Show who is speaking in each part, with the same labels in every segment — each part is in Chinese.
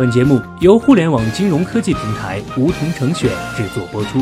Speaker 1: 本节目由互联网金融科技平台梧桐城选制作播出。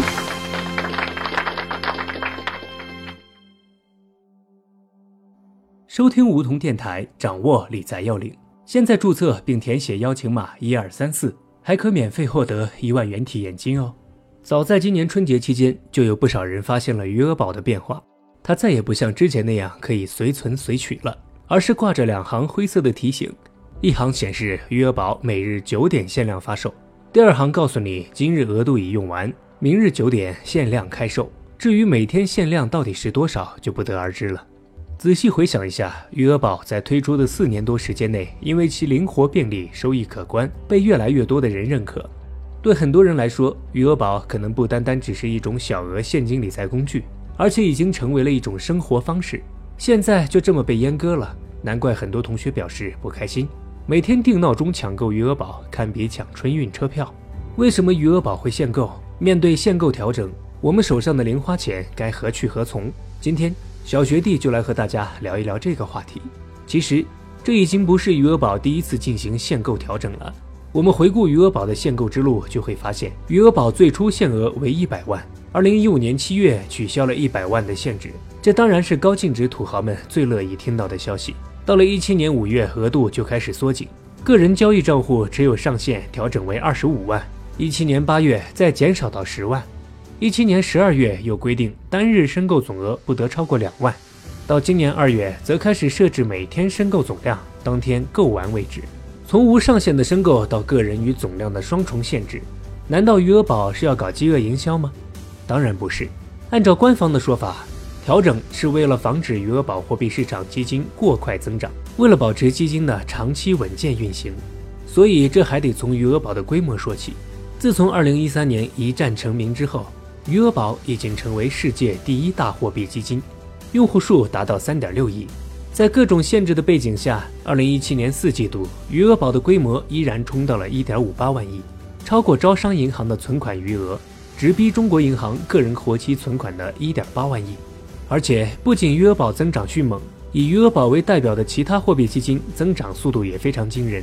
Speaker 1: 收听梧桐电台，掌握理财要领。现在注册并填写邀请码一二三四，还可免费获得一万元体验金哦。早在今年春节期间，就有不少人发现了余额宝的变化，它再也不像之前那样可以随存随取了，而是挂着两行灰色的提醒，一行显示余额宝每日九点限量发售，第二行告诉你今日额度已用完，明日九点限量开售。至于每天限量到底是多少，就不得而知了。仔细回想一下，余额宝在推出的四年多时间内，因为其灵活便利、收益可观，被越来越多的人认可。对很多人来说，余额宝可能不单单只是一种小额现金理财工具，而且已经成为了一种生活方式。现在就这么被阉割了，难怪很多同学表示不开心。每天定闹钟抢购余额宝，堪比抢春运车票。为什么余额宝会限购？面对限购调整，我们手上的零花钱该何去何从？今天。小学弟就来和大家聊一聊这个话题。其实，这已经不是余额宝第一次进行限购调整了。我们回顾余额宝的限购之路，就会发现，余额宝最初限额为一百万，二零一五年七月取消了一百万的限制，这当然是高净值土豪们最乐意听到的消息。到了一七年五月，额度就开始缩紧，个人交易账户只有上限调整为二十五万。一七年八月再减少到十万。一七年十二月又规定单日申购总额不得超过两万，到今年二月则开始设置每天申购总量当天购完为止，从无上限的申购到个人与总量的双重限制。难道余额宝是要搞饥饿营销吗？当然不是。按照官方的说法，调整是为了防止余额宝货币市场基金过快增长，为了保持基金的长期稳健运行，所以这还得从余额宝的规模说起。自从二零一三年一战成名之后。余额宝已经成为世界第一大货币基金，用户数达到三点六亿。在各种限制的背景下，二零一七年四季度余额宝的规模依然冲到了一点五八万亿，超过招商银行的存款余额，直逼中国银行个人活期存款的一点八万亿。而且，不仅余额宝增长迅猛，以余额宝为代表的其他货币基金增长速度也非常惊人。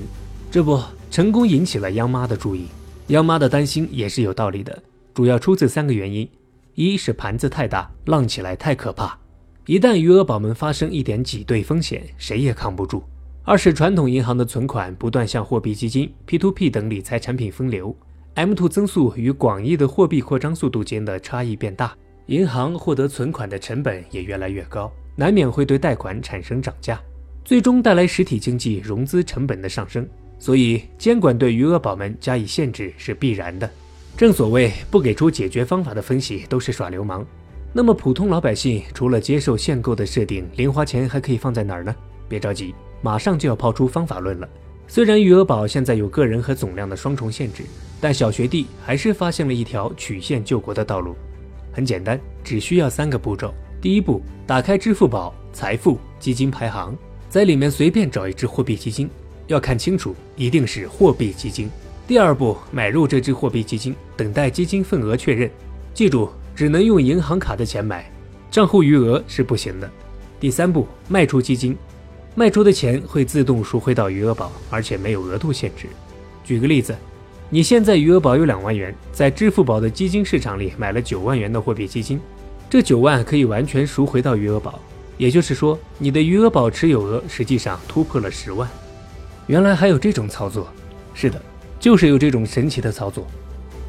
Speaker 1: 这不，成功引起了央妈的注意。央妈的担心也是有道理的。主要出自三个原因：一是盘子太大，浪起来太可怕，一旦余额宝们发生一点挤兑风险，谁也扛不住；二是传统银行的存款不断向货币基金、P2P 等理财产品分流，M2 增速与广义的货币扩张速度间的差异变大，银行获得存款的成本也越来越高，难免会对贷款产生涨价，最终带来实体经济融资成本的上升。所以，监管对余额宝们加以限制是必然的。正所谓不给出解决方法的分析都是耍流氓。那么普通老百姓除了接受限购的设定，零花钱还可以放在哪儿呢？别着急，马上就要抛出方法论了。虽然余额宝现在有个人和总量的双重限制，但小学弟还是发现了一条曲线救国的道路。很简单，只需要三个步骤。第一步，打开支付宝财富基金排行，在里面随便找一只货币基金，要看清楚，一定是货币基金。第二步，买入这只货币基金，等待基金份额确认。记住，只能用银行卡的钱买，账户余额是不行的。第三步，卖出基金，卖出的钱会自动赎回到余额宝，而且没有额度限制。举个例子，你现在余额宝有两万元，在支付宝的基金市场里买了九万元的货币基金，这九万可以完全赎回到余额宝，也就是说，你的余额宝持有额实际上突破了十万。原来还有这种操作？是的。就是有这种神奇的操作，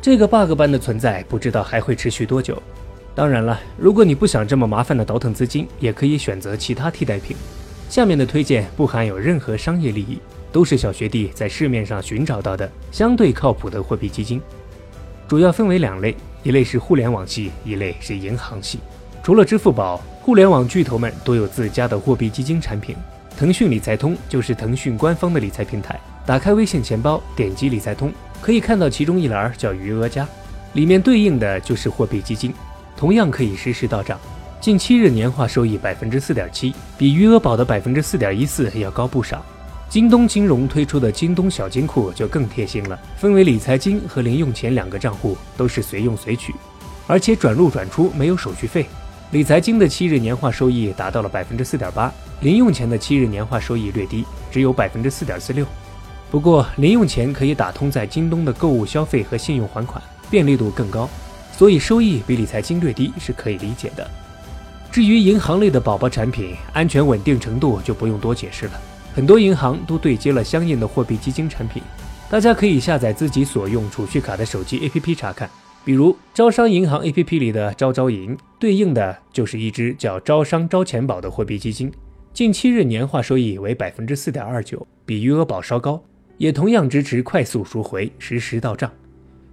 Speaker 1: 这个 bug 般的存在，不知道还会持续多久。当然了，如果你不想这么麻烦的倒腾资金，也可以选择其他替代品。下面的推荐不含有任何商业利益，都是小学弟在市面上寻找到的相对靠谱的货币基金，主要分为两类，一类是互联网系，一类是银行系。除了支付宝，互联网巨头们都有自家的货币基金产品。腾讯理财通就是腾讯官方的理财平台。打开微信钱包，点击理财通，可以看到其中一栏叫余额加，里面对应的就是货币基金，同样可以实时到账。近七日年化收益百分之四点七，比余额宝的百分之四点一四要高不少。京东金融推出的京东小金库就更贴心了，分为理财金和零用钱两个账户，都是随用随取，而且转入转出没有手续费。理财金的七日年化收益达到了百分之四点八，零用钱的七日年化收益略低，只有百分之四点四六。不过零用钱可以打通在京东的购物消费和信用还款，便利度更高，所以收益比理财金略低是可以理解的。至于银行类的宝宝产品，安全稳定程度就不用多解释了。很多银行都对接了相应的货币基金产品，大家可以下载自己所用储蓄卡的手机 APP 查看。比如招商银行 APP 里的招招银，对应的就是一只叫招商招钱宝的货币基金，近七日年化收益为百分之四点二九，比余额宝稍高，也同样支持快速赎回、实时到账。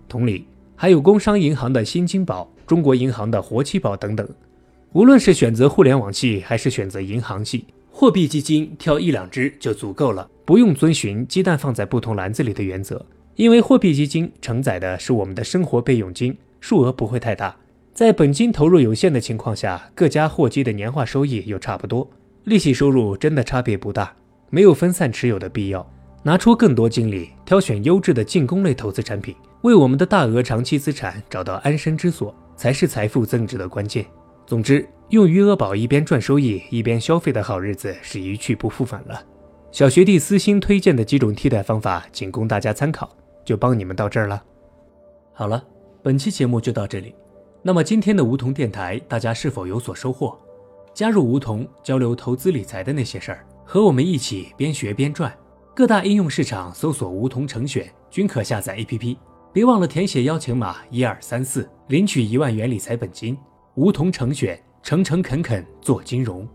Speaker 1: 同理，还有工商银行的新金宝、中国银行的活期宝等等。无论是选择互联网系还是选择银行系。货币基金挑一两只就足够了，不用遵循鸡蛋放在不同篮子里的原则，因为货币基金承载的是我们的生活备用金，数额不会太大，在本金投入有限的情况下，各家货基的年化收益又差不多，利息收入真的差别不大，没有分散持有的必要，拿出更多精力挑选优质的进攻类投资产品，为我们的大额长期资产找到安身之所，才是财富增值的关键。总之，用余额宝一边赚收益一边消费的好日子是一去不复返了。小学弟私心推荐的几种替代方法，仅供大家参考，就帮你们到这儿了。好了，本期节目就到这里。那么今天的梧桐电台，大家是否有所收获？加入梧桐，交流投资理财的那些事儿，和我们一起边学边赚。各大应用市场搜索“梧桐成选”，均可下载 APP。别忘了填写邀请码一二三四，领取一万元理财本金。梧桐成选，诚诚恳恳做金融。